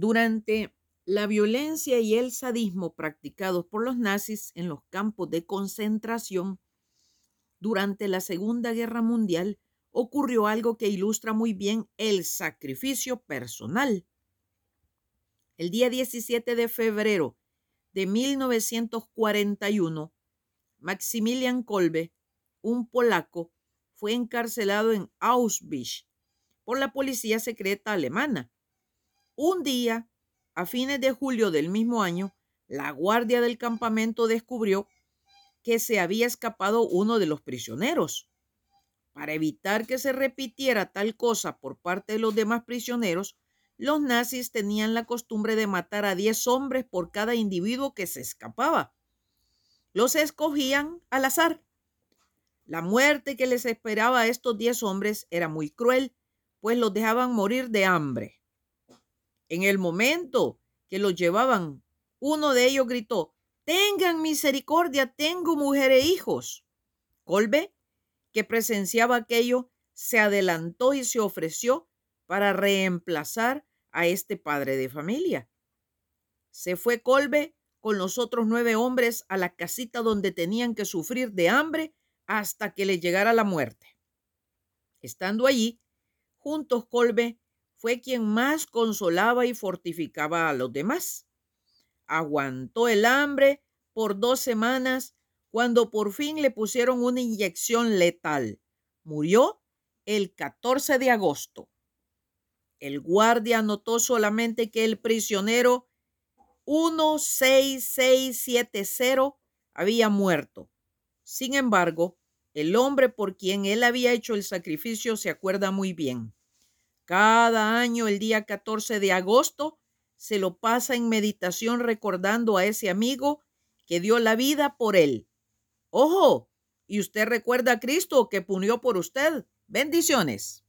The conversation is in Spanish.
Durante la violencia y el sadismo practicados por los nazis en los campos de concentración durante la Segunda Guerra Mundial, ocurrió algo que ilustra muy bien el sacrificio personal. El día 17 de febrero de 1941, Maximilian Kolbe, un polaco, fue encarcelado en Auschwitz por la policía secreta alemana. Un día a fines de julio del mismo año, la guardia del campamento descubrió que se había escapado uno de los prisioneros. Para evitar que se repitiera tal cosa por parte de los demás prisioneros, los nazis tenían la costumbre de matar a 10 hombres por cada individuo que se escapaba. Los escogían al azar. La muerte que les esperaba a estos 10 hombres era muy cruel, pues los dejaban morir de hambre. En el momento que los llevaban, uno de ellos gritó, Tengan misericordia, tengo mujer e hijos. Colbe, que presenciaba aquello, se adelantó y se ofreció para reemplazar a este padre de familia. Se fue Colbe con los otros nueve hombres a la casita donde tenían que sufrir de hambre hasta que le llegara la muerte. Estando allí, juntos Colbe fue quien más consolaba y fortificaba a los demás. Aguantó el hambre por dos semanas cuando por fin le pusieron una inyección letal. Murió el 14 de agosto. El guardia notó solamente que el prisionero 16670 había muerto. Sin embargo, el hombre por quien él había hecho el sacrificio se acuerda muy bien. Cada año, el día 14 de agosto, se lo pasa en meditación recordando a ese amigo que dio la vida por él. Ojo, y usted recuerda a Cristo que punió por usted. Bendiciones.